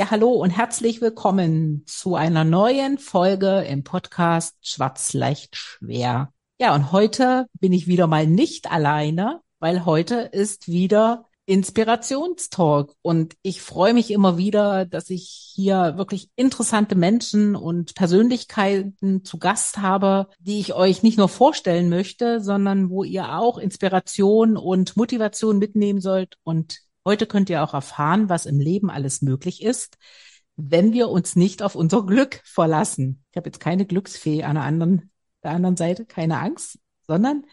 Ja, hallo und herzlich willkommen zu einer neuen Folge im Podcast Schwarz leicht schwer. Ja, und heute bin ich wieder mal nicht alleine, weil heute ist wieder Inspirationstalk und ich freue mich immer wieder, dass ich hier wirklich interessante Menschen und Persönlichkeiten zu Gast habe, die ich euch nicht nur vorstellen möchte, sondern wo ihr auch Inspiration und Motivation mitnehmen sollt und Heute könnt ihr auch erfahren, was im Leben alles möglich ist, wenn wir uns nicht auf unser Glück verlassen. Ich habe jetzt keine Glücksfee an der anderen, der anderen Seite, keine Angst, sondern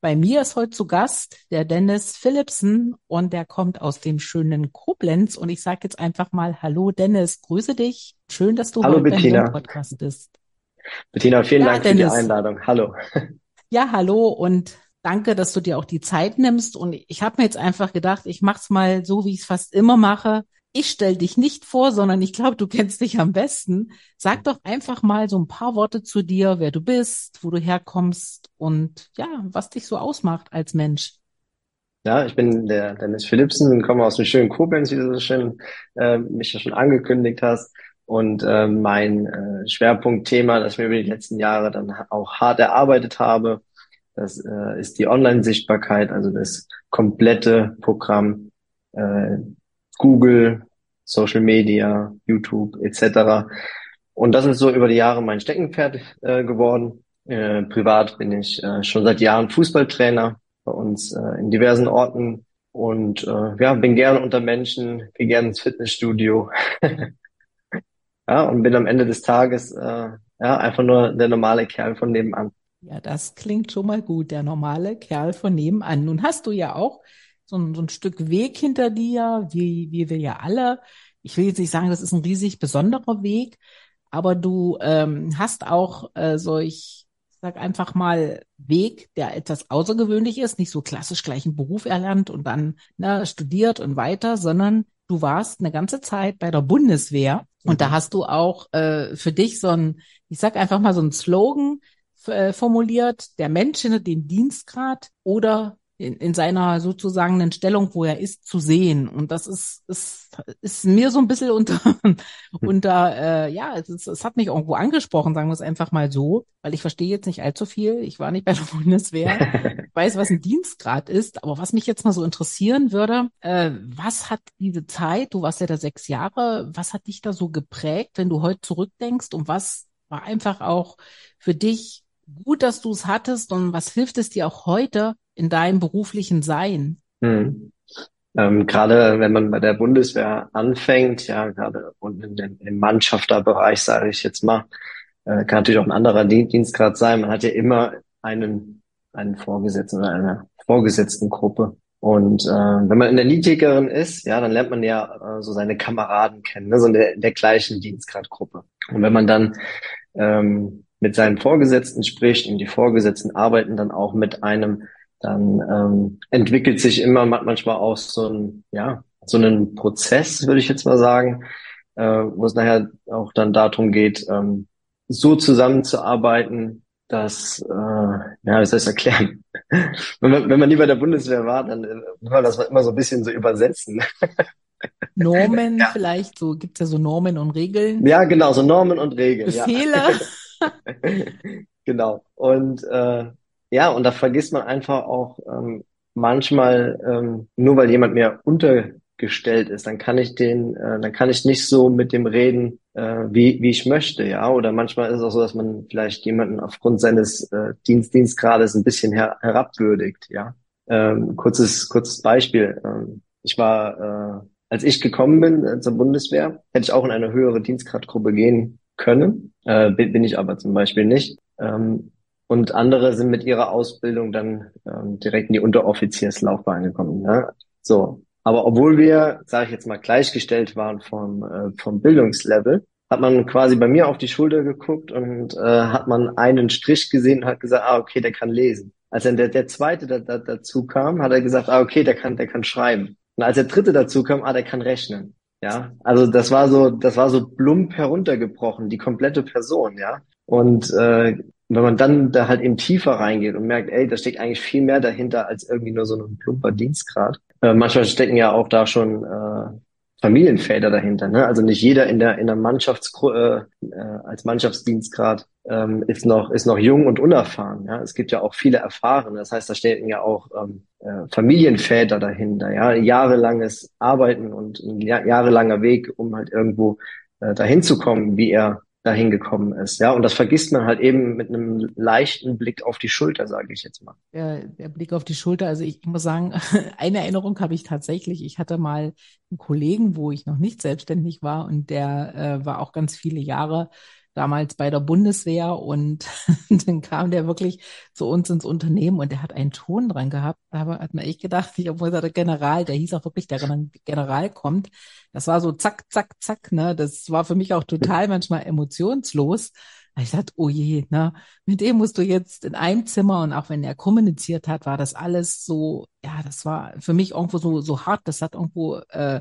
bei mir ist heute zu Gast der Dennis Philipsen und der kommt aus dem schönen Koblenz und ich sage jetzt einfach mal Hallo Dennis, grüße dich. Schön, dass du Hallo, heute Bettina. im Podcast bist. Bettina, vielen Ja, Dank für Dennis. die Einladung. Hallo. Ja, hallo und danke, dass du dir auch die Zeit nimmst. Und ich habe mir jetzt einfach gedacht, ich mach's mal so, wie ich es fast immer mache. Ich stell dich nicht vor, sondern ich glaube, du kennst dich am besten. Sag doch einfach mal so ein paar Worte zu dir, wer du bist, wo du herkommst und ja, was dich so ausmacht als Mensch. Ja, ich bin der Dennis Philipsen und komme aus dem schönen Koblenz, wie du so schön äh, mich ja schon angekündigt hast. Und äh, mein äh, Schwerpunktthema, das ich mir über die letzten Jahre dann auch hart erarbeitet habe, das äh, ist die Online-Sichtbarkeit, also das komplette Programm äh, Google, Social Media, YouTube etc. Und das ist so über die Jahre mein Steckenpferd äh, geworden. Äh, privat bin ich äh, schon seit Jahren Fußballtrainer bei uns äh, in diversen Orten und äh, ja, bin gerne unter Menschen, gehe gerne ins Fitnessstudio. ja, und bin am Ende des Tages äh, ja einfach nur der normale Kerl von nebenan. Ja, das klingt schon mal gut, der normale Kerl von nebenan. Nun hast du ja auch so ein, so ein Stück Weg hinter dir, wie, wie wir ja alle. Ich will jetzt nicht sagen, das ist ein riesig besonderer Weg, aber du ähm, hast auch äh, solch, ich sag einfach mal, Weg, der etwas außergewöhnlich ist, nicht so klassisch gleich einen Beruf erlernt und dann ne, studiert und weiter, sondern du warst eine ganze Zeit bei der Bundeswehr und da hast du auch äh, für dich so ein, ich sag einfach mal so ein Slogan äh, formuliert, der Mensch hinter dem Dienstgrad oder in, in seiner sozusagen Stellung, wo er ist, zu sehen. Und das ist, ist, ist mir so ein bisschen unter, unter äh, ja, es, ist, es hat mich irgendwo angesprochen, sagen wir es einfach mal so, weil ich verstehe jetzt nicht allzu viel. Ich war nicht bei der Bundeswehr. Ich weiß, was ein Dienstgrad ist, aber was mich jetzt mal so interessieren würde, äh, was hat diese Zeit, du warst ja da sechs Jahre, was hat dich da so geprägt, wenn du heute zurückdenkst und was war einfach auch für dich gut, dass du es hattest und was hilft es dir auch heute in deinem beruflichen Sein? Hm. Ähm, gerade wenn man bei der Bundeswehr anfängt, ja, gerade dem, im Mannschafterbereich, sage ich jetzt mal, äh, kann natürlich auch ein anderer Dien- Dienstgrad sein. Man hat ja immer einen, einen Vorgesetzten oder eine Vorgesetztengruppe. Und äh, wenn man in der niedrigeren ist, ja, dann lernt man ja äh, so seine Kameraden kennen, ne, so in der, in der gleichen Dienstgradgruppe. Und wenn man dann ähm, mit seinen Vorgesetzten spricht und die Vorgesetzten arbeiten dann auch mit einem, dann ähm, entwickelt sich immer ma- manchmal auch so ein, ja, so einen Prozess, würde ich jetzt mal sagen, äh, wo es nachher auch dann darum geht, ähm, so zusammenzuarbeiten, dass, äh, ja, wie soll ich es erklären? wenn, man, wenn man nie bei der Bundeswehr war, dann äh, muss man das immer so ein bisschen so übersetzen. Normen Ja. vielleicht, so gibt's ja so Normen und Regeln, Ja, genau, so Normen und Regeln. Ja. Genau. Und äh, ja, und da vergisst man einfach auch ähm, manchmal, ähm, nur weil jemand mir untergestellt ist, dann kann ich den, äh, dann kann ich nicht so mit dem reden, äh, wie, wie ich möchte, ja. Oder manchmal ist es auch so, dass man vielleicht jemanden aufgrund seines äh, Dienst, Dienstgrades ein bisschen her herabwürdigt, ja. Ähm, kurzes, kurzes Beispiel. Ähm, ich war, äh, als ich gekommen bin äh, zur Bundeswehr, hätte ich auch in eine höhere Dienstgradgruppe gehen können, äh, bin, ich aber zum Beispiel nicht. Ähm, und andere sind mit ihrer Ausbildung dann ähm, direkt in die Unteroffizierslaufbahn gekommen. Ne? So, Aber obwohl wir, sage ich jetzt mal, gleichgestellt waren vom, äh, vom Bildungslevel, hat man quasi bei mir auf die Schulter geguckt und äh, hat man einen Strich gesehen und hat gesagt, ah, okay, der kann lesen. Als dann der, der zweite da, da, dazu kam, hat er gesagt, ah, okay, der kann, der kann schreiben. Und als der dritte dazu kam, ah, der kann rechnen. Ja, also das war so, das war so plump heruntergebrochen, die komplette Person, ja. Und äh, wenn man dann da halt eben tiefer reingeht und merkt, ey, da steckt eigentlich viel mehr dahinter als irgendwie nur so ein plumper Dienstgrad. Äh, manchmal stecken ja auch da schon äh, Familienväter dahinter. Ne? Also nicht jeder in der in der Mannschafts äh, äh, als Mannschaftsdienstgrad ähm, ist noch ist noch jung und unerfahren. Ja, es gibt ja auch viele Erfahrene. Das heißt, da stecken ja auch ähm, äh, Familienväter dahinter. Ja, jahrelanges Arbeiten und ein jahrelanger Weg, um halt irgendwo äh, dahin zu kommen, wie er dahin gekommen ist. Ja, und das vergisst man halt eben mit einem leichten Blick auf die Schulter, sage ich jetzt mal. Der, der Blick auf die Schulter, also ich, ich muss sagen, eine Erinnerung habe ich tatsächlich. Ich hatte mal einen Kollegen, wo ich noch nicht selbstständig war und der äh, war auch ganz viele Jahre damals bei der Bundeswehr und dann kam der wirklich zu uns ins Unternehmen und der hat einen Ton dran gehabt. Da hat man echt gedacht, ich, obwohl er der General, der hieß auch wirklich, der General kommt. Das war so zack, zack, zack, ne? Das war für mich auch total manchmal emotionslos. Ich dachte, oh je, ne, mit dem musst du jetzt in einem Zimmer und auch wenn er kommuniziert hat, war das alles so, ja, das war für mich irgendwo so so hart. Das hat irgendwo äh,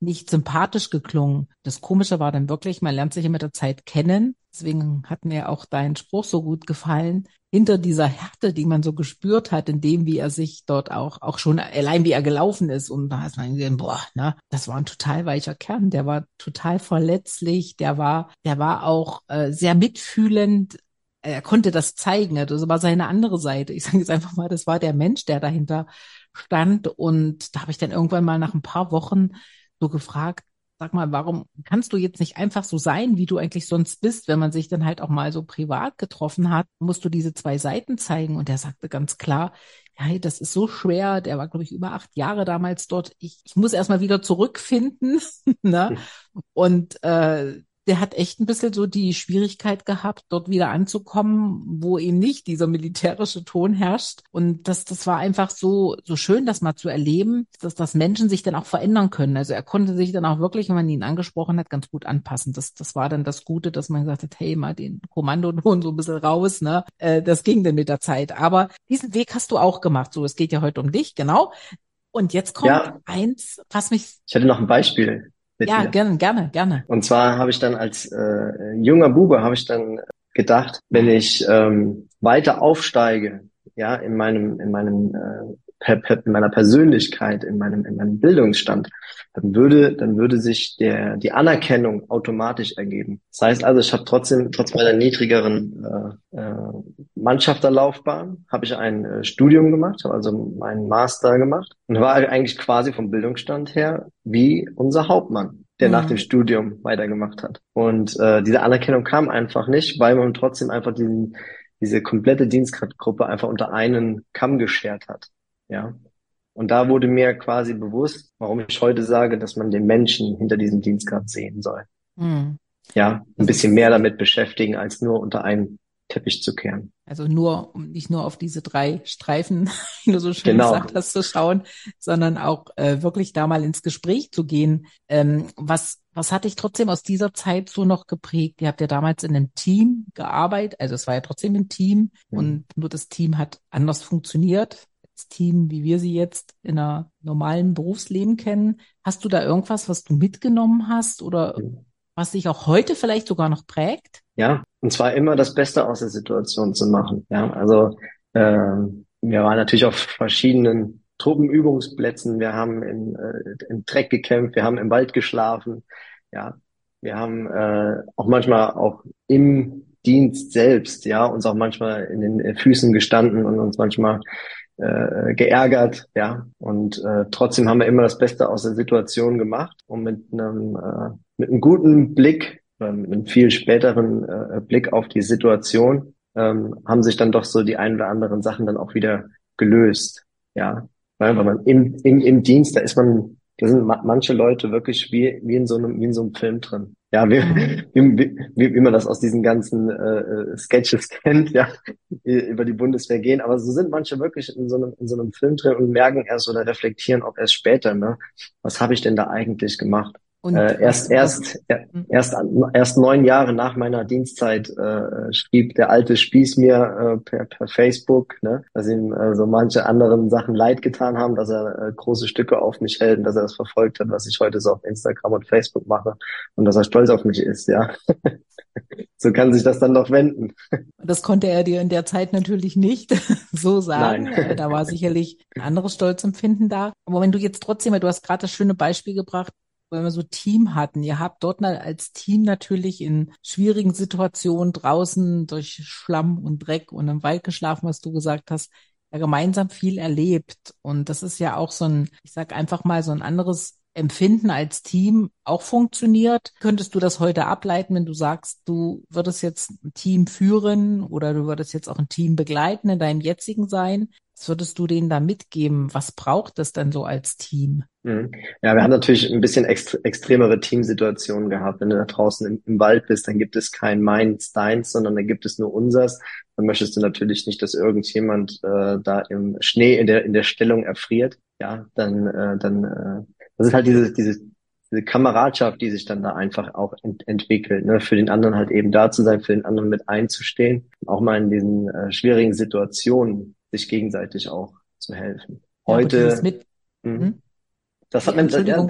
nicht sympathisch geklungen. Das Komische war dann wirklich, man lernt sich ja mit der Zeit kennen. Deswegen hat mir auch dein Spruch so gut gefallen. Hinter dieser Härte, die man so gespürt hat, in dem, wie er sich dort auch, auch schon allein wie er gelaufen ist. Und da hat man gesehen, boah, ne, das war ein total weicher Kern. Der war total verletzlich. Der war, der war auch äh, sehr mitfühlend. Er konnte das zeigen. Das war seine andere Seite. Ich sage jetzt einfach mal, das war der Mensch, der dahinter stand. Und da habe ich dann irgendwann mal nach ein paar Wochen so gefragt, sag mal, warum kannst du jetzt nicht einfach so sein, wie du eigentlich sonst bist, wenn man sich dann halt auch mal so privat getroffen hat, musst du diese zwei Seiten zeigen. Und er sagte ganz klar, ja, das ist so schwer. Der war, glaube ich, über acht Jahre damals dort. Ich, ich muss erst mal wieder zurückfinden. ne? Und äh, der hat echt ein bisschen so die Schwierigkeit gehabt, dort wieder anzukommen, wo eben nicht dieser militärische Ton herrscht. Und das, das war einfach so, so schön, das mal zu erleben, dass, dass Menschen sich dann auch verändern können. Also er konnte sich dann auch wirklich, wenn man ihn angesprochen hat, ganz gut anpassen. Das, das war dann das Gute, dass man gesagt hat, hey, mal den Kommandoton so ein bisschen raus, ne? Äh, das ging dann mit der Zeit. Aber diesen Weg hast du auch gemacht. So, es geht ja heute um dich, genau. Und jetzt kommt ja. eins, was mich. Ich hatte noch ein Beispiel ja, dir. gerne, gerne, gerne. Und zwar habe ich dann als äh, junger Bube habe ich dann gedacht, wenn ich ähm, weiter aufsteige, ja, in meinem in meinem äh, in meiner Persönlichkeit, in meinem in meinem Bildungsstand, dann würde dann würde sich der die Anerkennung automatisch ergeben. Das heißt also, ich habe trotzdem trotz meiner niedrigeren äh, äh, Mannschafterlaufbahn habe ich ein äh, Studium gemacht, habe also meinen Master gemacht und war eigentlich quasi vom Bildungsstand her wie unser Hauptmann der mhm. nach dem Studium weitergemacht hat. Und äh, diese Anerkennung kam einfach nicht, weil man trotzdem einfach diesen, diese komplette Dienstgradgruppe einfach unter einen Kamm geschert hat. Ja. Und da wurde mir quasi bewusst, warum ich heute sage, dass man den Menschen hinter diesem Dienstgrad sehen soll. Mhm. Ja, ein bisschen mehr damit beschäftigen, als nur unter einen Teppich zu kehren. Also nur, um nicht nur auf diese drei Streifen, wie du so schön genau. gesagt hast, zu schauen, sondern auch äh, wirklich da mal ins Gespräch zu gehen. Ähm, was, was hat dich trotzdem aus dieser Zeit so noch geprägt? Ihr habt ja damals in einem Team gearbeitet, also es war ja trotzdem ein Team mhm. und nur das Team hat anders funktioniert. Team, wie wir sie jetzt in einer normalen Berufsleben kennen. Hast du da irgendwas, was du mitgenommen hast oder was dich auch heute vielleicht sogar noch prägt? Ja, und zwar immer das Beste aus der Situation zu machen. Ja, also ähm, wir waren natürlich auf verschiedenen Truppenübungsplätzen. Wir haben in, äh, im Dreck gekämpft, wir haben im Wald geschlafen. Ja, wir haben äh, auch manchmal auch im Dienst selbst, ja, uns auch manchmal in den Füßen gestanden und uns manchmal äh, geärgert, ja. Und äh, trotzdem haben wir immer das Beste aus der Situation gemacht und mit einem äh, mit einem guten Blick, äh, mit einem viel späteren äh, Blick auf die Situation, ähm, haben sich dann doch so die ein oder anderen Sachen dann auch wieder gelöst, ja. Weil, weil man im, im, im Dienst, da ist man da sind ma manche Leute wirklich wie, wie in so einem, wie in so einem Film drin. Ja, wie, mhm. wie, wie, wie man das aus diesen ganzen äh, äh, Sketches kennt, ja, über die Bundeswehr gehen. Aber so sind manche wirklich in so einem, in so einem Film drin und merken erst oder reflektieren auch erst später, ne, was habe ich denn da eigentlich gemacht? Und äh, erst, erst, hm. erst, erst neun Jahre nach meiner Dienstzeit äh, schrieb der alte Spieß mir äh, per, per Facebook, ne, dass ihm äh, so manche anderen Sachen leid getan haben, dass er äh, große Stücke auf mich hält und dass er das verfolgt hat, was ich heute so auf Instagram und Facebook mache und dass er stolz auf mich ist, ja. so kann sich das dann doch wenden. Das konnte er dir in der Zeit natürlich nicht so sagen. Nein. Da war sicherlich ein anderes Stolzempfinden da. Aber wenn du jetzt trotzdem, du hast gerade das schöne Beispiel gebracht, wenn wir so Team hatten. Ihr habt dort als Team natürlich in schwierigen Situationen draußen durch Schlamm und Dreck und im Wald geschlafen, was du gesagt hast, ja gemeinsam viel erlebt. Und das ist ja auch so ein, ich sag einfach mal, so ein anderes Empfinden als Team auch funktioniert. Könntest du das heute ableiten, wenn du sagst, du würdest jetzt ein Team führen oder du würdest jetzt auch ein Team begleiten in deinem jetzigen Sein? Was würdest du denen da mitgeben? Was braucht es denn so als Team? Mhm. Ja, wir haben natürlich ein bisschen ext extremere Teamsituationen gehabt. Wenn du da draußen im, im, Wald bist, dann gibt es kein meins, deins, sondern dann gibt es nur unsers. Dann möchtest du natürlich nicht, dass irgendjemand äh, da im Schnee in der in der Stellung erfriert. Ja, dann äh, dann äh, das ist halt diese diese diese Kameradschaft, die sich dann da einfach auch ent entwickelt, ne? für den anderen halt eben da zu sein, für den anderen mit einzustehen, auch mal in diesen äh, schwierigen Situationen sich gegenseitig auch zu helfen. Heute, ja, mit, hm? hm? das hat man, ja,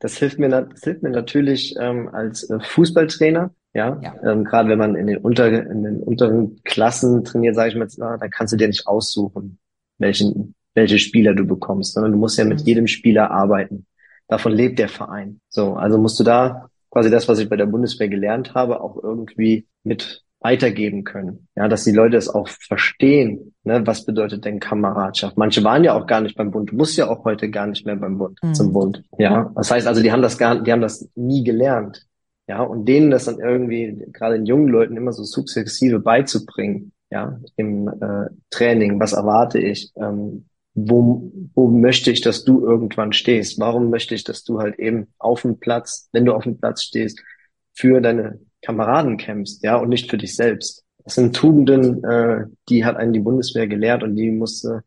das hilft mir, das hilft mir natürlich ähm, als äh, Fußballtrainer. Ja, ja. Ähm, gerade wenn man in den unter in den unteren Klassen trainiert, sage ich mal, na, da kannst du dir nicht aussuchen, welchen welche Spieler du bekommst, sondern du musst ja mit mhm. jedem Spieler arbeiten. Davon lebt der Verein. So, also musst du da quasi das, was ich bei der Bundeswehr gelernt habe, auch irgendwie mit weitergeben können. Ja, dass die Leute es auch verstehen, ne, was bedeutet denn Kameradschaft. Manche waren ja auch gar nicht beim Bund, du musst ja auch heute gar nicht mehr beim Bund, mhm. zum Bund. Ja, das heißt also, die haben das gar, die haben das nie gelernt. Ja, und denen das dann irgendwie, gerade den jungen Leuten immer so sukzessive beizubringen, ja, im äh, Training, was erwarte ich, ähm, wo, wo möchte ich, dass du irgendwann stehst? Warum möchte ich, dass du halt eben auf dem Platz, wenn du auf dem Platz stehst, für deine Kameraden kämpfst, ja, und nicht für dich selbst. Das sind Tugenden, äh, die hat einen die Bundeswehr gelehrt und die musste,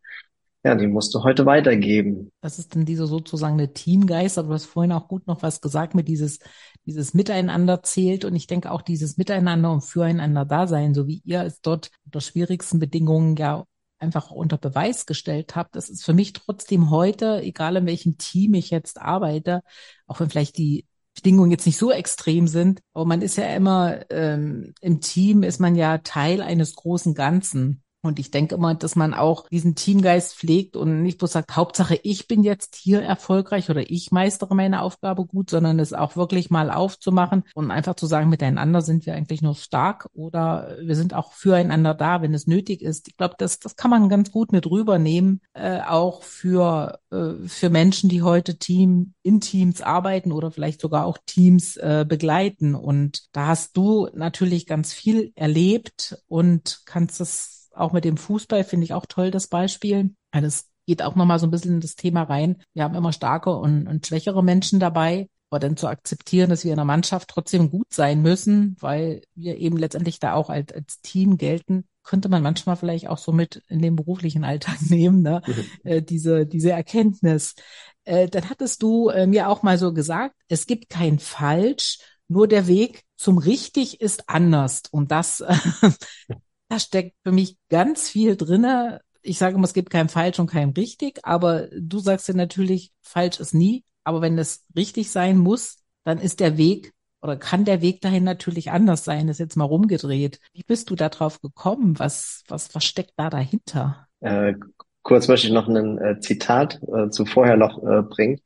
ja, die musste heute weitergeben. Das ist dann diese sozusagen eine Teamgeist, aber du hast vorhin auch gut noch was gesagt mit dieses, dieses Miteinander zählt und ich denke auch dieses Miteinander und füreinander da sein, so wie ihr es dort unter schwierigsten Bedingungen ja einfach unter Beweis gestellt habt. Das ist für mich trotzdem heute, egal in welchem Team ich jetzt arbeite, auch wenn vielleicht die Bedingungen jetzt nicht so extrem sind, aber man ist ja immer ähm, im Team ist man ja Teil eines großen Ganzen. Und ich denke immer, dass man auch diesen Teamgeist pflegt und nicht bloß sagt, Hauptsache ich bin jetzt hier erfolgreich oder ich meistere meine Aufgabe gut, sondern es auch wirklich mal aufzumachen und einfach zu sagen, miteinander sind wir eigentlich nur stark oder wir sind auch füreinander da, wenn es nötig ist. Ich glaube, das, das kann man ganz gut mit rübernehmen, äh, auch für, äh, für Menschen, die heute Team in Teams arbeiten oder vielleicht sogar auch Teams äh, begleiten. Und da hast du natürlich ganz viel erlebt und kannst es auch mit dem Fußball finde ich auch toll, das Beispiel. Das geht auch nochmal so ein bisschen in das Thema rein. Wir haben immer starke und, und schwächere Menschen dabei. Aber dann zu akzeptieren, dass wir in der Mannschaft trotzdem gut sein müssen, weil wir eben letztendlich da auch als, als Team gelten, könnte man manchmal vielleicht auch so mit in den beruflichen Alltag nehmen, ne? Äh, diese, diese Erkenntnis. Äh, dann hattest du äh, mir auch mal so gesagt, es gibt kein Falsch, nur der Weg zum Richtig ist anders. Und das da steckt für mich ganz viel drinne. Ich sage immer, es gibt kein falsch und kein richtig, aber du sagst ja natürlich, falsch ist nie. Aber wenn es richtig sein muss, dann ist der Weg oder kann der Weg dahin natürlich anders sein. Das ist jetzt mal rumgedreht. Wie bist du da drauf gekommen? Was, was, was steckt da dahinter? Äh, kurz möchte ich noch ein äh, Zitat äh, zu vorher noch äh, bringen.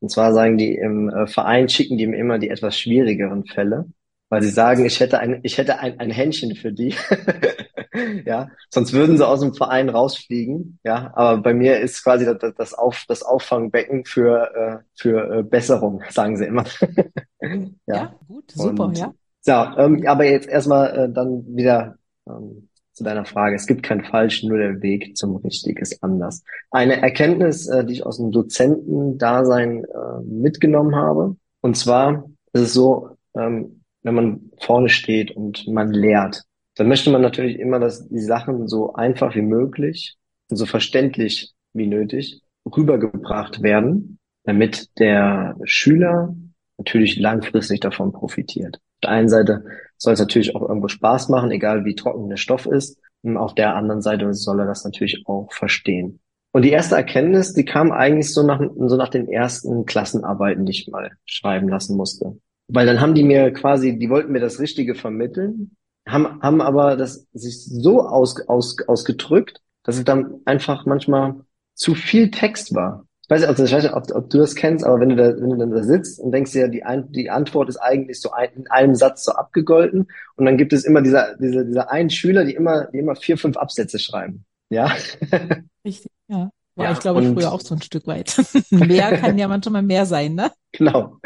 Und zwar sagen die im äh, Verein schicken die mir immer die etwas schwierigeren Fälle weil sie sagen, ich hätte ein, ich hätte ein, ein Händchen für die. ja, sonst würden sie aus dem Verein rausfliegen. Ja, aber bei mir ist quasi das, das, Auf, das Auffangbecken für, äh, für äh, Besserung, sagen sie immer. ja. ja. gut, super, Und, ja. Ja, ähm, aber jetzt erstmal äh, dann wieder ähm, zu deiner Frage. Es gibt kein falsch, nur der Weg zum richtig ist anders. Eine Erkenntnis, äh, die ich aus dem Dozentendasein äh, mitgenommen habe. Und zwar ist es so, ähm, wenn man vorne steht und man lehrt, dann möchte man natürlich immer, dass die Sachen so einfach wie möglich und so verständlich wie nötig rübergebracht werden, damit der Schüler natürlich langfristig davon profitiert. Auf der einen Seite soll es natürlich auch irgendwo Spaß machen, egal wie trocken der Stoff ist. Und auf der anderen Seite soll er das natürlich auch verstehen. Und die erste Erkenntnis, die kam eigentlich so nach, so nach den ersten Klassenarbeiten, die ich mal schreiben lassen musste. Weil dann haben die mir quasi, die wollten mir das Richtige vermitteln, haben, haben aber das sich so aus, aus, ausgedrückt, dass es dann einfach manchmal zu viel Text war ich weiß, also ich weiß nicht, ob, ob du das kennst, aber wenn du da, wenn du dann da sitzt und denkst dir, die, ein, die Antwort ist eigentlich so ein, in einem Satz so abgegolten und dann gibt es immer dieser, dieser, dieser einen Schüler, die immer, die immer vier, fünf Absätze schreiben. Ja. Richtig, ja. War ja, ich glaube und, früher auch so ein Stück weit. mehr kann ja manchmal mehr sein, ne? Genau.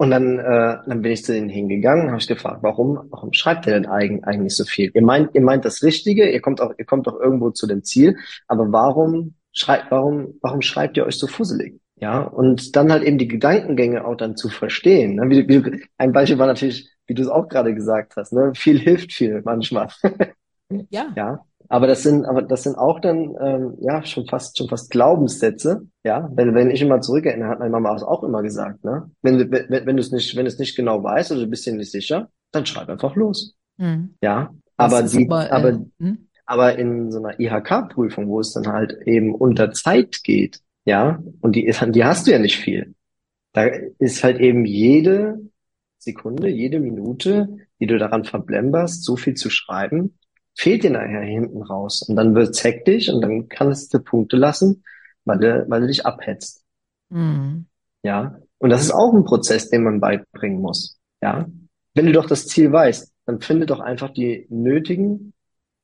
Und dann, äh, dann bin ich zu denen hingegangen, habe ich gefragt, warum, warum schreibt ihr denn eigentlich, eigentlich so viel? Ihr meint, ihr meint das Richtige, ihr kommt auch, ihr kommt auch irgendwo zu dem Ziel, aber warum schreibt, warum, warum schreibt ihr euch so fusselig? Ja, und dann halt eben die Gedankengänge auch dann zu verstehen. Ne? Wie, wie, ein Beispiel war natürlich, wie du es auch gerade gesagt hast, ne? viel hilft viel manchmal. ja. Ja. Aber das sind, aber das sind auch dann ähm, ja schon fast schon fast Glaubenssätze. Ja, wenn wenn ich immer zurückerinnere, hat meine Mama auch immer gesagt, ne? Wenn wenn, wenn du es nicht wenn du es nicht genau weißt oder du bist dir nicht sicher, dann schreib einfach los. Hm. Ja, aber die aber, äh, aber hm? Aber in so einer IHK-Prüfung, wo es dann halt eben unter Zeit geht, ja, und die ist, die hast du ja nicht viel. Da ist halt eben jede Sekunde, jede Minute, die du daran verblemberst, so viel zu schreiben, fehlt dir nachher hinten raus. Und dann wird's hektisch und dann kannst du Punkte lassen, weil du, weil du dich abhetzt. Mhm. Ja. Und das ist auch ein Prozess, den man beibringen muss. Ja. Wenn du doch das Ziel weißt, dann finde doch einfach die nötigen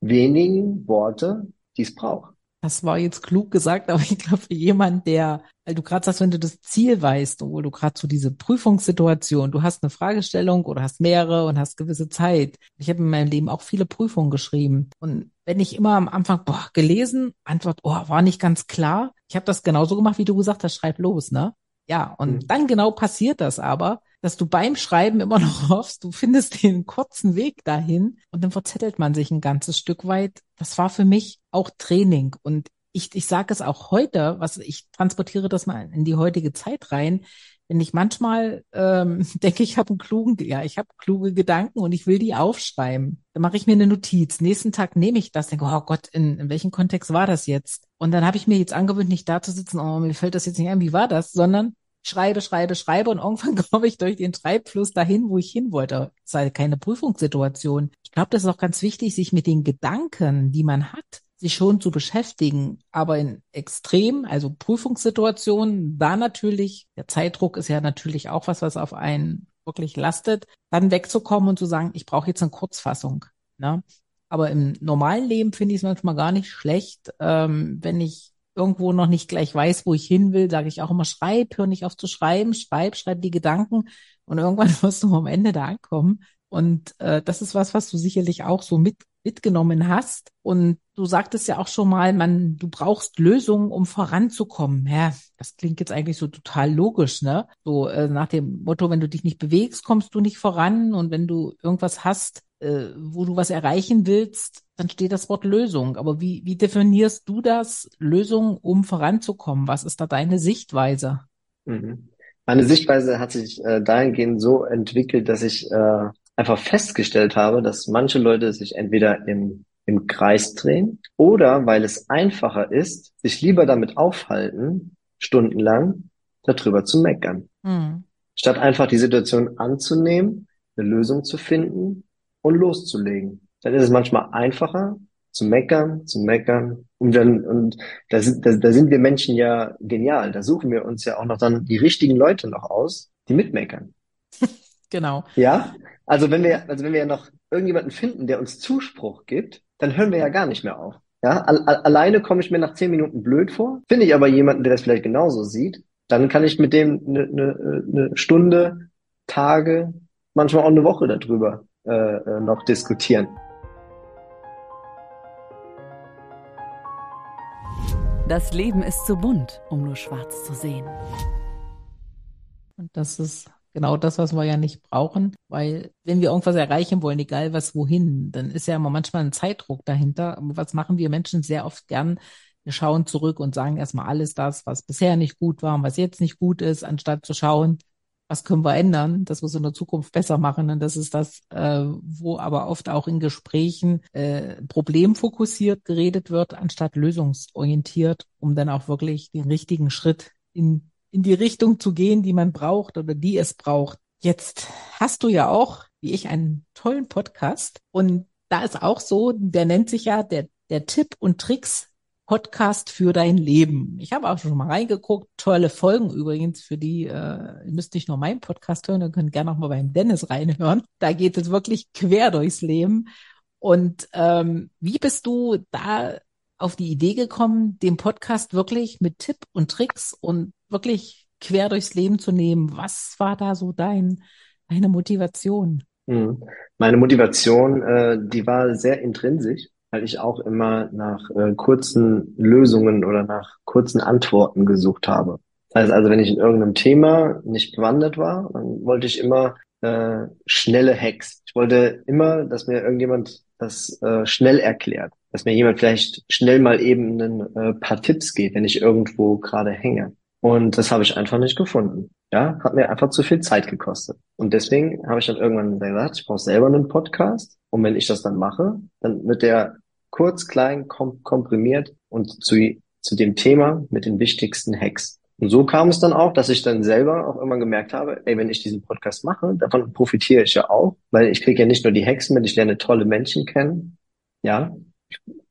wenigen Worte, die es braucht. Das war jetzt klug gesagt, aber ich glaube, für jemand, der, weil du gerade sagst, wenn du das Ziel weißt, obwohl du gerade so diese Prüfungssituation, du hast eine Fragestellung oder hast mehrere und hast gewisse Zeit. Ich habe in meinem Leben auch viele Prüfungen geschrieben. Und wenn ich immer am Anfang, boah, gelesen, Antwort, oh, war nicht ganz klar. Ich habe das genauso gemacht, wie du gesagt hast, schreib los, ne? Ja, und mhm. dann genau passiert das aber, dass du beim Schreiben immer noch hoffst, du findest den kurzen Weg dahin und dann verzettelt man sich ein ganzes Stück weit. Das war für mich auch Training und ich, ich sage es auch heute, was ich transportiere das mal in die heutige Zeit rein. Wenn ich manchmal ähm, denke, ich habe einen klugen, ja, ich habe kluge Gedanken und ich will die aufschreiben, dann mache ich mir eine Notiz. Nächsten Tag nehme ich das, denke, oh Gott, in, in welchem Kontext war das jetzt? Und dann habe ich mir jetzt angewöhnt, nicht da zu sitzen, oh, mir fällt das jetzt nicht ein, wie war das, sondern schreibe, schreibe, schreibe und irgendwann komme ich durch den Treibfluss dahin, wo ich hin wollte. Ist halt keine Prüfungssituation. Ich glaube, das ist auch ganz wichtig, sich mit den Gedanken, die man hat, sich schon zu beschäftigen, aber in extrem, also Prüfungssituationen, da natürlich, der Zeitdruck ist ja natürlich auch was, was auf einen wirklich lastet, dann wegzukommen und zu sagen, ich brauche jetzt eine Kurzfassung. Ne? Aber im normalen Leben finde ich es manchmal gar nicht schlecht, ähm, wenn ich irgendwo noch nicht gleich weiß, wo ich hin will, sage ich auch immer, schreib, hör nicht auf zu schreiben, schreib, schreib die Gedanken und irgendwann wirst du am Ende da ankommen. Und äh, das ist was, was du sicherlich auch so mit, mitgenommen hast. Und du sagtest ja auch schon mal, man, du brauchst Lösungen, um voranzukommen. Ja, das klingt jetzt eigentlich so total logisch, ne? So äh, nach dem Motto, wenn du dich nicht bewegst, kommst du nicht voran. Und wenn du irgendwas hast, äh, wo du was erreichen willst, dann steht das Wort Lösung. Aber wie, wie definierst du das, Lösung, um voranzukommen? Was ist da deine Sichtweise? Mhm. Meine Sichtweise hat sich äh, dahingehend so entwickelt, dass ich äh, einfach festgestellt habe, dass manche Leute sich entweder im, im Kreis drehen oder weil es einfacher ist, sich lieber damit aufhalten, stundenlang darüber zu meckern. Mhm. Statt einfach die Situation anzunehmen, eine Lösung zu finden und loszulegen. Dann ist es manchmal einfacher zu meckern, zu meckern. Und dann, und da sind, da, da sind wir Menschen ja genial. Da suchen wir uns ja auch noch dann die richtigen Leute noch aus, die mitmeckern. genau. Ja? Also wenn wir, mhm. also wenn wir ja noch irgendjemanden finden, der uns Zuspruch gibt, dann hören wir ja gar nicht mehr auf. Ja, alleine komme ich mir nach zehn Minuten blöd vor. Finde ich aber jemanden, der das vielleicht genauso sieht, dann kann ich mit dem eine, eine, eine Stunde, Tage, manchmal auch eine Woche darüber äh, äh noch diskutieren. Das Leben ist zu bunt, um nur schwarz zu sehen. Und das ist genau das, was wir ja nicht brauchen, weil wenn wir irgendwas erreichen wollen, egal was wohin, dann ist ja immer manchmal ein Zeitdruck dahinter. Was machen wir Menschen sehr oft gern? Wir schauen zurück und sagen erstmal alles das, was bisher nicht gut war und was jetzt nicht gut ist, anstatt zu schauen, was können wir ändern, dass wir es in der Zukunft besser machen. Und das ist das, äh, wo aber oft auch in Gesprächen äh, problemfokussiert geredet wird, anstatt lösungsorientiert, um dann auch wirklich den richtigen Schritt in, in die Richtung zu gehen, die man braucht oder die es braucht. Jetzt hast du ja auch, wie ich, einen tollen Podcast. Und da ist auch so, der nennt sich ja der, der Tipp und Tricks Podcast für dein Leben. Ich habe auch schon mal reingeguckt. Tolle Folgen übrigens für die, äh, müsst nicht nur meinen Podcast hören, ihr könnt gerne auch mal beim Dennis reinhören. Da geht es wirklich quer durchs Leben. Und ähm, wie bist du da auf die Idee gekommen, den Podcast wirklich mit Tipp und Tricks und wirklich quer durchs Leben zu nehmen? Was war da so dein, deine Motivation? Hm. Meine Motivation, äh, die war sehr intrinsisch weil ich auch immer nach äh, kurzen Lösungen oder nach kurzen Antworten gesucht habe. Das heißt also, wenn ich in irgendeinem Thema nicht bewandert war, dann wollte ich immer äh, schnelle Hacks. Ich wollte immer, dass mir irgendjemand das äh, schnell erklärt, dass mir jemand vielleicht schnell mal eben ein äh, paar Tipps gibt, wenn ich irgendwo gerade hänge. Und das habe ich einfach nicht gefunden. Ja, hat mir einfach zu viel Zeit gekostet. Und deswegen habe ich dann irgendwann gesagt, ich brauche selber einen Podcast. Und wenn ich das dann mache, dann wird der kurz, klein, kom komprimiert und zu, zu dem Thema mit den wichtigsten Hacks. Und so kam es dann auch, dass ich dann selber auch immer gemerkt habe, ey, wenn ich diesen Podcast mache, davon profitiere ich ja auch, weil ich kriege ja nicht nur die Hacks mit, ich lerne tolle Menschen kennen, ja,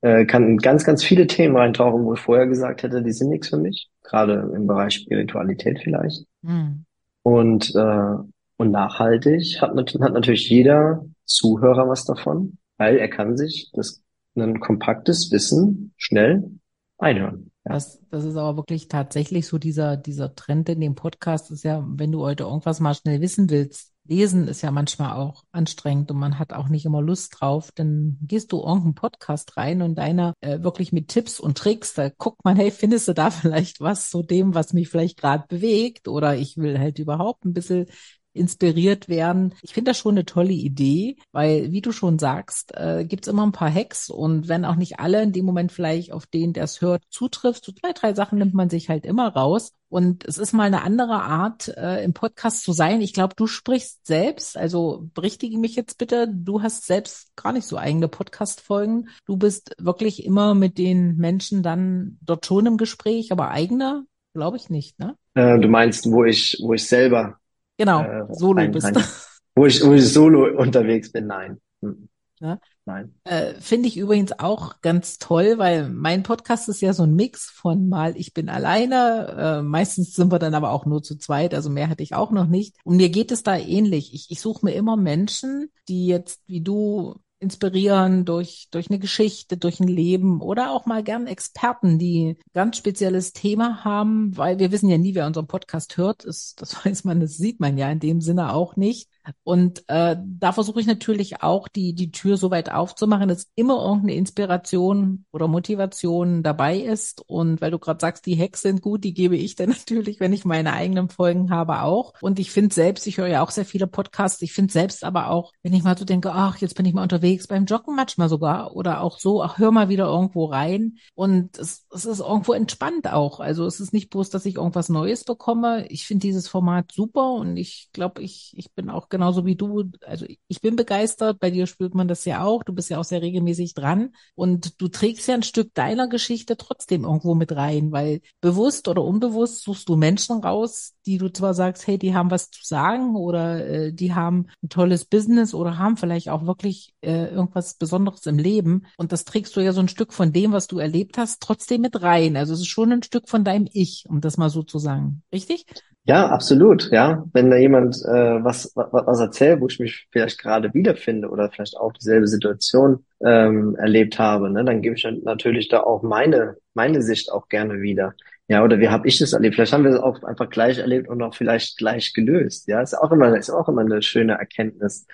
äh, kann ganz, ganz viele Themen reintauchen, wo ich vorher gesagt hätte, die sind nichts für mich, gerade im Bereich Spiritualität vielleicht. Mhm. Und, äh, und nachhaltig hat, hat natürlich jeder Zuhörer was davon, weil er kann sich das ein kompaktes Wissen schnell einhören. Ja. Das, das ist aber wirklich tatsächlich so dieser, dieser Trend in dem Podcast ist ja, wenn du heute irgendwas mal schnell wissen willst, lesen ist ja manchmal auch anstrengend und man hat auch nicht immer Lust drauf, dann gehst du irgendeinen Podcast rein und deiner äh, wirklich mit Tipps und Tricks, da guckt man, hey, findest du da vielleicht was zu dem, was mich vielleicht gerade bewegt? Oder ich will halt überhaupt ein bisschen inspiriert werden. Ich finde das schon eine tolle Idee, weil, wie du schon sagst, äh, gibt's immer ein paar Hacks und wenn auch nicht alle in dem Moment vielleicht auf den, der es hört, zutrifft, so zwei, drei Sachen nimmt man sich halt immer raus. Und es ist mal eine andere Art, äh, im Podcast zu sein. Ich glaube, du sprichst selbst, also berichtige mich jetzt bitte, du hast selbst gar nicht so eigene Podcast-Folgen. Du bist wirklich immer mit den Menschen dann dort schon im Gespräch, aber eigener, glaube ich nicht, ne? Äh, du meinst, wo ich, wo ich selber Genau, äh, Solo rein, bist. Rein, wo ich, wo ich solo unterwegs bin, nein. Hm. Ja? Nein. Äh, Finde ich übrigens auch ganz toll, weil mein Podcast ist ja so ein Mix von mal ich bin alleine, äh, meistens sind wir dann aber auch nur zu zweit, also mehr hatte ich auch noch nicht. Und mir geht es da ähnlich. Ich, ich suche mir immer Menschen, die jetzt wie du inspirieren durch, durch eine Geschichte, durch ein Leben oder auch mal gern Experten, die ganz spezielles Thema haben, weil wir wissen ja nie, wer unseren Podcast hört. Das weiß man, das sieht man ja in dem Sinne auch nicht. Und äh, da versuche ich natürlich auch, die, die Tür so weit aufzumachen, dass immer irgendeine Inspiration oder Motivation dabei ist. Und weil du gerade sagst, die Hacks sind gut, die gebe ich dann natürlich, wenn ich meine eigenen Folgen habe, auch. Und ich finde selbst, ich höre ja auch sehr viele Podcasts, ich finde selbst aber auch, wenn ich mal so denke, ach, jetzt bin ich mal unterwegs beim Joggen manchmal sogar oder auch so, ach, hör mal wieder irgendwo rein. Und es, es ist irgendwo entspannt auch. Also es ist nicht bloß, dass ich irgendwas Neues bekomme. Ich finde dieses Format super und ich glaube, ich, ich bin auch genauso wie du. Also ich bin begeistert, bei dir spürt man das ja auch. Du bist ja auch sehr regelmäßig dran und du trägst ja ein Stück deiner Geschichte trotzdem irgendwo mit rein, weil bewusst oder unbewusst suchst du Menschen raus, die du zwar sagst, hey, die haben was zu sagen oder äh, die haben ein tolles Business oder haben vielleicht auch wirklich äh, irgendwas Besonderes im Leben und das trägst du ja so ein Stück von dem, was du erlebt hast, trotzdem mit rein. Also es ist schon ein Stück von deinem Ich, um das mal so zu sagen. Richtig? Ja, absolut. Ja, wenn da jemand äh, was, was was erzählt, wo ich mich vielleicht gerade wiederfinde oder vielleicht auch dieselbe Situation ähm, erlebt habe, ne, dann gebe ich natürlich da auch meine meine Sicht auch gerne wieder. Ja, oder wie habe ich das erlebt? Vielleicht haben wir es auch einfach gleich erlebt und auch vielleicht gleich gelöst. Ja, ist auch immer ist auch immer eine schöne Erkenntnis,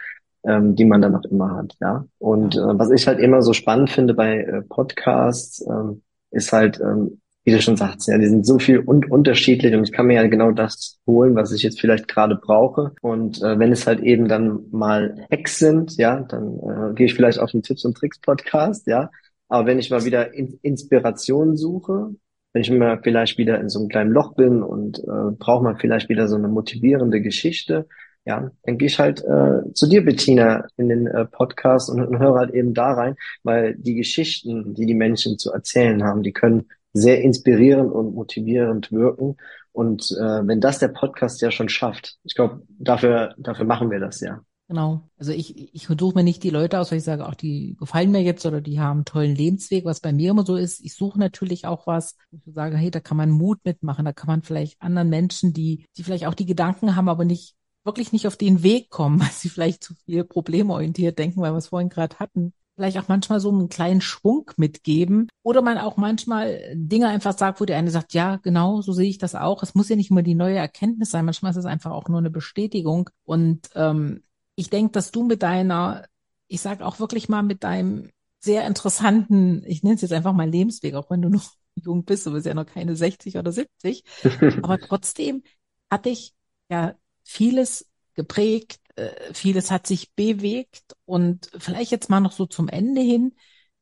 ähm, die man dann auch immer hat. Ja, und äh, was ich halt immer so spannend finde bei äh, Podcasts ähm, ist halt ähm, wie du schon sagst, ja, die sind so viel und unterschiedlich und ich kann mir ja genau das holen, was ich jetzt vielleicht gerade brauche. Und äh, wenn es halt eben dann mal Hacks sind, ja, dann äh, gehe ich vielleicht auf den Tipps und Tricks Podcast, ja. Aber wenn ich mal wieder in Inspiration suche, wenn ich mir vielleicht wieder in so einem kleinen Loch bin und äh, brauche mal vielleicht wieder so eine motivierende Geschichte, ja, dann gehe ich halt äh, zu dir, Bettina, in den äh, Podcast und, und höre halt eben da rein, weil die Geschichten, die die Menschen zu erzählen haben, die können sehr inspirierend und motivierend wirken. Und äh, wenn das der Podcast ja schon schafft, ich glaube, dafür, dafür machen wir das ja. Genau. Also ich, ich suche mir nicht die Leute aus, weil ich sage, auch die gefallen mir jetzt oder die haben einen tollen Lebensweg, was bei mir immer so ist. Ich suche natürlich auch was, wo ich sage, hey, da kann man Mut mitmachen, da kann man vielleicht anderen Menschen, die, die vielleicht auch die Gedanken haben, aber nicht wirklich nicht auf den Weg kommen, weil sie vielleicht zu viel problemorientiert denken, weil wir es vorhin gerade hatten. Vielleicht auch manchmal so einen kleinen Schwung mitgeben. Oder man auch manchmal Dinge einfach sagt, wo der eine sagt, ja, genau, so sehe ich das auch. Es muss ja nicht immer die neue Erkenntnis sein. Manchmal ist es einfach auch nur eine Bestätigung. Und ähm, ich denke, dass du mit deiner, ich sage auch wirklich mal mit deinem sehr interessanten, ich nenne es jetzt einfach mal Lebensweg, auch wenn du noch jung bist, du bist ja noch keine 60 oder 70, aber trotzdem hatte ich ja vieles geprägt, äh, vieles hat sich bewegt und vielleicht jetzt mal noch so zum Ende hin.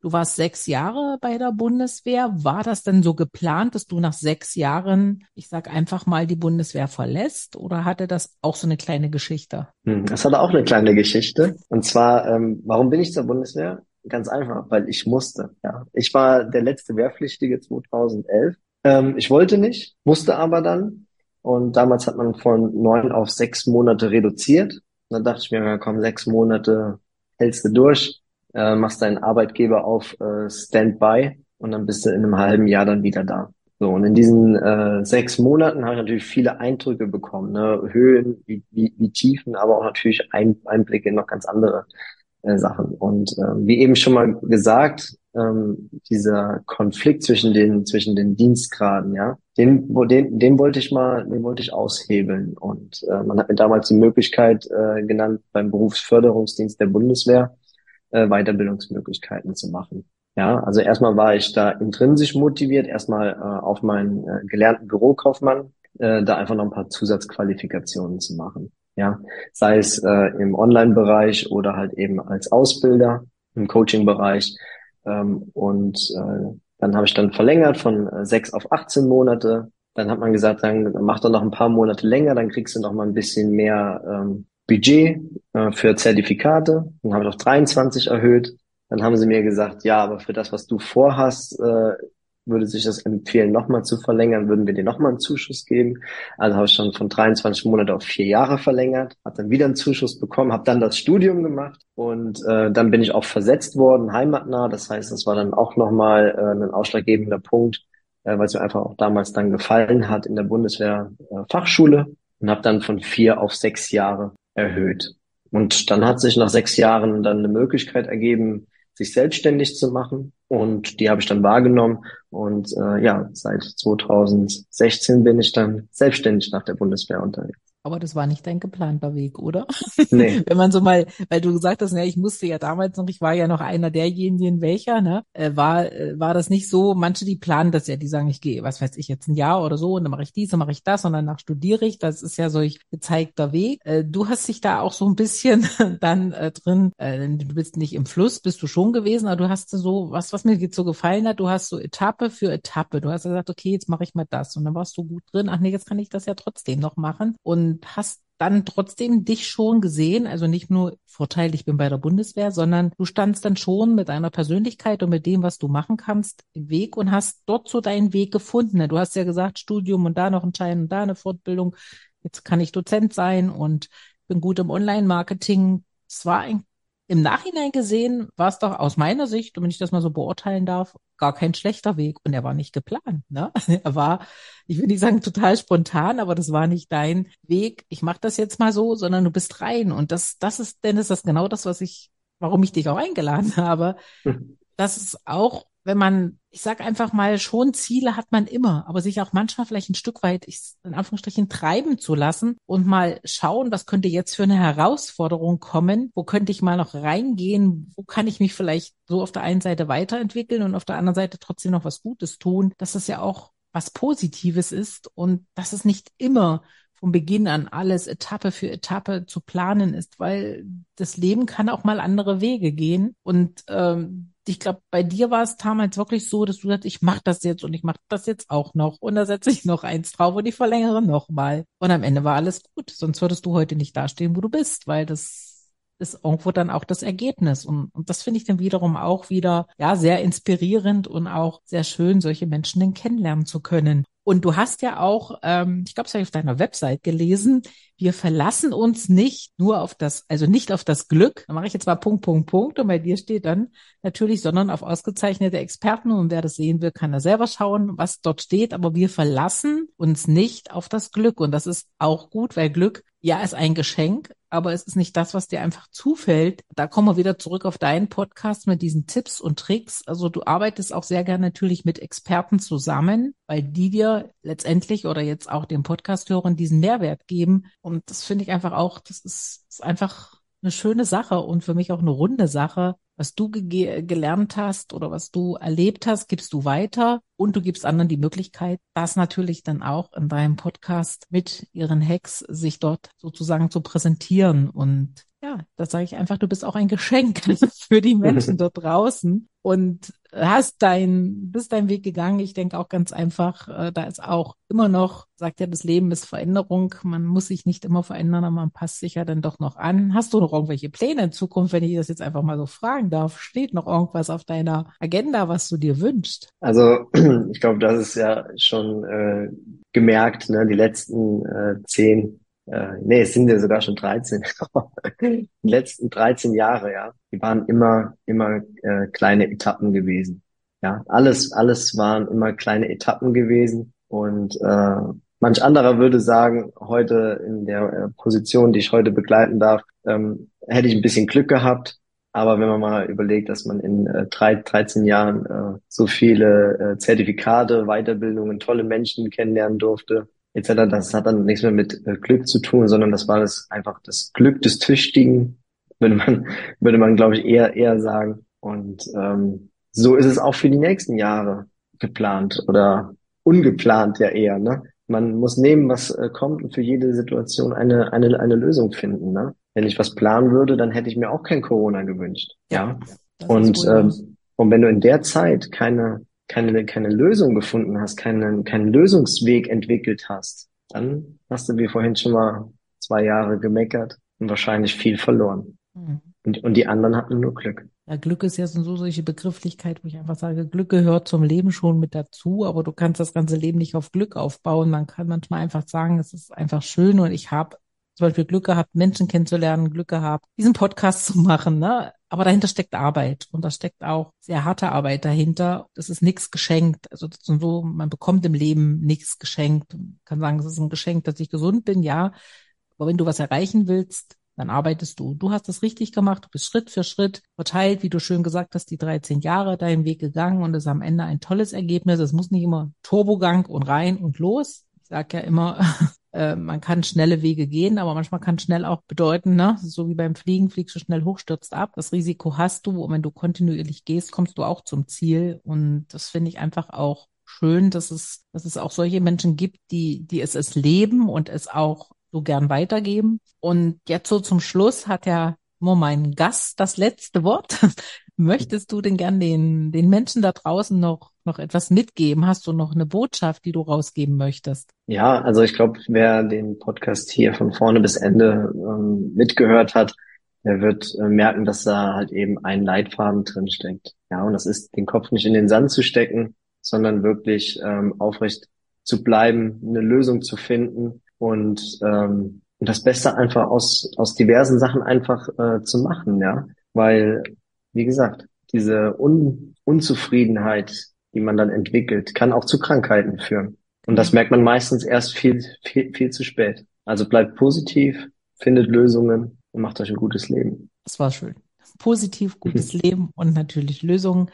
Du warst sechs Jahre bei der Bundeswehr. War das denn so geplant, dass du nach sechs Jahren, ich sag einfach mal, die Bundeswehr verlässt? Oder hatte das auch so eine kleine Geschichte? Hm, das hatte auch eine kleine Geschichte. Und zwar, ähm, warum bin ich zur Bundeswehr? Ganz einfach, weil ich musste. Ja, ich war der letzte Wehrpflichtige 2011. Ähm, ich wollte nicht, musste aber dann. Und damals hat man von neun auf sechs Monate reduziert. Und dann dachte ich mir, komm, sechs Monate hältst du durch, äh, machst deinen Arbeitgeber auf äh, Standby und dann bist du in einem halben Jahr dann wieder da. So, und in diesen äh, sechs Monaten habe ich natürlich viele Eindrücke bekommen, ne? Höhen wie, wie, wie Tiefen, aber auch natürlich ein, Einblicke in noch ganz andere äh, Sachen. Und äh, wie eben schon mal gesagt, ähm, dieser Konflikt zwischen den zwischen den Dienstgraden, ja, den, den, den wollte ich mal, den wollte ich aushebeln. Und äh, man hat mir damals die Möglichkeit äh, genannt, beim Berufsförderungsdienst der Bundeswehr äh, Weiterbildungsmöglichkeiten zu machen. Ja, also erstmal war ich da intrinsisch motiviert, erstmal äh, auf meinen äh, gelernten Bürokaufmann, äh, da einfach noch ein paar Zusatzqualifikationen zu machen. Ja, sei es äh, im Online-Bereich oder halt eben als Ausbilder im Coaching-Bereich. Ähm, und äh, dann habe ich dann verlängert von äh, sechs auf 18 Monate. Dann hat man gesagt, dann mach doch noch ein paar Monate länger, dann kriegst du noch mal ein bisschen mehr ähm, Budget äh, für Zertifikate. Dann habe ich auf 23 erhöht. Dann haben sie mir gesagt, ja, aber für das, was du vorhast, äh, würde sich das empfehlen, nochmal zu verlängern, würden wir dir nochmal einen Zuschuss geben. Also habe ich schon von 23 Monate auf vier Jahre verlängert, habe dann wieder einen Zuschuss bekommen, habe dann das Studium gemacht und äh, dann bin ich auch versetzt worden, heimatnah. Das heißt, das war dann auch nochmal äh, ein ausschlaggebender Punkt, äh, weil es mir einfach auch damals dann gefallen hat in der Bundeswehr äh, und habe dann von vier auf sechs Jahre erhöht. Und dann hat sich nach sechs Jahren dann eine Möglichkeit ergeben, sich selbstständig zu machen. Und die habe ich dann wahrgenommen. Und äh, ja, seit 2016 bin ich dann selbstständig nach der Bundeswehr unterwegs. Aber das war nicht dein geplanter Weg, oder? Nee. Wenn man so mal, weil du gesagt hast, ja, ich musste ja damals noch, ich war ja noch einer derjenigen, welcher, ne? Äh, war, äh, war das nicht so, manche, die planen das ja, die sagen, ich gehe, was weiß ich, jetzt ein Jahr oder so und dann mache ich dies und mache ich das und danach studiere ich. Das ist ja solch gezeigter Weg. Äh, du hast dich da auch so ein bisschen dann äh, drin, äh, du bist nicht im Fluss, bist du schon gewesen, aber du hast so, was, was mir jetzt so gefallen hat, du hast so Etappe für Etappe. Du hast gesagt, okay, jetzt mache ich mal das und dann warst du gut drin. Ach nee, jetzt kann ich das ja trotzdem noch machen. Und und hast dann trotzdem dich schon gesehen, also nicht nur Vorteil, ich bin bei der Bundeswehr, sondern du standst dann schon mit deiner Persönlichkeit und mit dem, was du machen kannst, im Weg und hast dort so deinen Weg gefunden. Du hast ja gesagt, Studium und da noch ein Schein und da eine Fortbildung. Jetzt kann ich Dozent sein und bin gut im Online-Marketing. Es war ein im Nachhinein gesehen war es doch aus meiner Sicht, wenn ich das mal so beurteilen darf, gar kein schlechter Weg. Und er war nicht geplant. Ne? Er war, ich will nicht sagen total spontan, aber das war nicht dein Weg. Ich mache das jetzt mal so, sondern du bist rein. Und das, das ist, denn ist das genau das, was ich, warum ich dich auch eingeladen habe. Mhm. Dass es auch wenn man, ich sag einfach mal, schon Ziele hat man immer, aber sich auch manchmal vielleicht ein Stück weit, ich, in Anführungsstrichen, treiben zu lassen und mal schauen, was könnte jetzt für eine Herausforderung kommen, wo könnte ich mal noch reingehen, wo kann ich mich vielleicht so auf der einen Seite weiterentwickeln und auf der anderen Seite trotzdem noch was Gutes tun, dass das ja auch was Positives ist und dass es nicht immer vom Beginn an alles Etappe für Etappe zu planen ist, weil das Leben kann auch mal andere Wege gehen. Und ähm, ich glaube, bei dir war es damals wirklich so, dass du sagst, ich mache das jetzt und ich mache das jetzt auch noch und da setze ich noch eins drauf und ich verlängere noch mal. Und am Ende war alles gut. Sonst würdest du heute nicht dastehen, wo du bist, weil das ist irgendwo dann auch das Ergebnis. Und, und das finde ich dann wiederum auch wieder, ja, sehr inspirierend und auch sehr schön, solche Menschen dann kennenlernen zu können. Und du hast ja auch, ähm, ich glaube, das habe ich auf deiner Website gelesen, wir verlassen uns nicht nur auf das, also nicht auf das Glück, da mache ich jetzt mal Punkt, Punkt, Punkt, und bei dir steht dann natürlich, sondern auf ausgezeichnete Experten. Und wer das sehen will, kann da selber schauen, was dort steht. Aber wir verlassen uns nicht auf das Glück. Und das ist auch gut, weil Glück, ja, ist ein Geschenk, aber es ist nicht das, was dir einfach zufällt. Da kommen wir wieder zurück auf deinen Podcast mit diesen Tipps und Tricks. Also du arbeitest auch sehr gerne natürlich mit Experten zusammen, weil die dir letztendlich oder jetzt auch den Podcast-Hörern diesen Mehrwert geben. Und das finde ich einfach auch, das ist, ist einfach eine schöne Sache und für mich auch eine runde Sache. Was du ge gelernt hast oder was du erlebt hast, gibst du weiter und du gibst anderen die Möglichkeit, das natürlich dann auch in deinem Podcast mit ihren Hacks sich dort sozusagen zu präsentieren. Und ja, da sage ich einfach, du bist auch ein Geschenk für die Menschen dort draußen und hast dein, bist deinen Weg gegangen. Ich denke auch ganz einfach, äh, da ist auch immer noch, sagt ja, das Leben ist Veränderung. Man muss sich nicht immer verändern, aber man passt sich ja dann doch noch an. Hast du noch irgendwelche Pläne in Zukunft, wenn ich das jetzt einfach mal so fragen darf? Steht noch irgendwas auf deiner Agenda, was du dir wünschst? Also, ich glaube, das ist ja schon äh, gemerkt, ne? die letzten äh, zehn äh, nee, es sind ja sogar schon 13. die letzten 13 Jahre, ja, die waren immer, immer äh, kleine Etappen gewesen. Ja, alles, alles waren immer kleine Etappen gewesen. Und äh, manch anderer würde sagen, heute in der äh, Position, die ich heute begleiten darf, ähm, hätte ich ein bisschen Glück gehabt. Aber wenn man mal überlegt, dass man in äh, drei, 13 Jahren äh, so viele äh, Zertifikate, Weiterbildungen, tolle Menschen kennenlernen durfte, etc. Das hat dann nichts mehr mit äh, Glück zu tun, sondern das war das einfach das Glück des Tüchtigen, würde man, würde man, glaube ich, eher, eher sagen. Und ähm, so ist es auch für die nächsten Jahre geplant oder ungeplant ja eher. Ne? Man muss nehmen, was äh, kommt und für jede Situation eine, eine, eine Lösung finden. Ne? Wenn ich was planen würde, dann hätte ich mir auch kein Corona gewünscht. Ja. ja? Und, ähm, und wenn du in der Zeit keine keine, keine Lösung gefunden hast, keinen, keinen Lösungsweg entwickelt hast, dann hast du, wie vorhin schon mal zwei Jahre gemeckert und wahrscheinlich viel verloren. Mhm. Und, und die anderen hatten nur Glück. Ja, Glück ist ja so solche Begrifflichkeit, wo ich einfach sage, Glück gehört zum Leben schon mit dazu, aber du kannst das ganze Leben nicht auf Glück aufbauen. Man kann manchmal einfach sagen, es ist einfach schön und ich habe zum Beispiel Glück gehabt, Menschen kennenzulernen, Glück gehabt, diesen Podcast zu machen. Ne? Aber dahinter steckt Arbeit und da steckt auch sehr harte Arbeit dahinter. Das ist nichts geschenkt. Also so, man bekommt im Leben nichts geschenkt. Man kann sagen, es ist ein Geschenk, dass ich gesund bin, ja. Aber wenn du was erreichen willst, dann arbeitest du. Du hast das richtig gemacht, du bist Schritt für Schritt verteilt, wie du schön gesagt hast, die 13 Jahre deinen Weg gegangen und es ist am Ende ein tolles Ergebnis. Es muss nicht immer Turbogang und rein und los. Ich sage ja immer, äh, man kann schnelle Wege gehen, aber manchmal kann schnell auch bedeuten, ne, so wie beim Fliegen, fliegst du schnell hoch, stürzt ab. Das Risiko hast du und wenn du kontinuierlich gehst, kommst du auch zum Ziel. Und das finde ich einfach auch schön, dass es, dass es auch solche Menschen gibt, die, die es es leben und es auch so gern weitergeben. Und jetzt so zum Schluss hat ja nur mein Gast das letzte Wort. Möchtest du denn gern den, den Menschen da draußen noch, noch etwas mitgeben? Hast du noch eine Botschaft, die du rausgeben möchtest? Ja, also ich glaube, wer den Podcast hier von vorne bis Ende ähm, mitgehört hat, der wird äh, merken, dass da halt eben ein Leitfaden drin steckt. Ja, und das ist, den Kopf nicht in den Sand zu stecken, sondern wirklich ähm, aufrecht zu bleiben, eine Lösung zu finden und, ähm, das Beste einfach aus, aus diversen Sachen einfach äh, zu machen, ja. Weil wie gesagt, diese Un Unzufriedenheit, die man dann entwickelt, kann auch zu Krankheiten führen. Und das merkt man meistens erst viel, viel, viel zu spät. Also bleibt positiv, findet Lösungen und macht euch ein gutes Leben. Das war schön. Positiv, gutes Leben und natürlich Lösungen.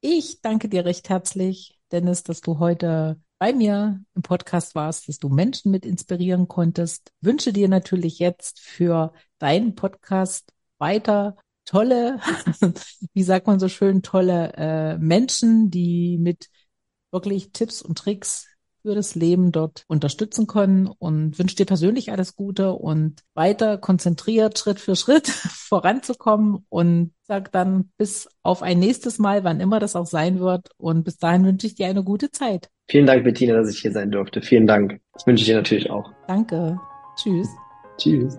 Ich danke dir recht herzlich, Dennis, dass du heute bei mir im Podcast warst, dass du Menschen mit inspirieren konntest. Wünsche dir natürlich jetzt für deinen Podcast weiter tolle, wie sagt man so schön, tolle äh, Menschen, die mit wirklich Tipps und Tricks für das Leben dort unterstützen können und wünsche dir persönlich alles Gute und weiter konzentriert Schritt für Schritt voranzukommen und sag dann bis auf ein nächstes Mal, wann immer das auch sein wird. Und bis dahin wünsche ich dir eine gute Zeit. Vielen Dank, Bettina, dass ich hier sein durfte. Vielen Dank. Das wünsche ich dir natürlich auch. Danke. Tschüss. Tschüss.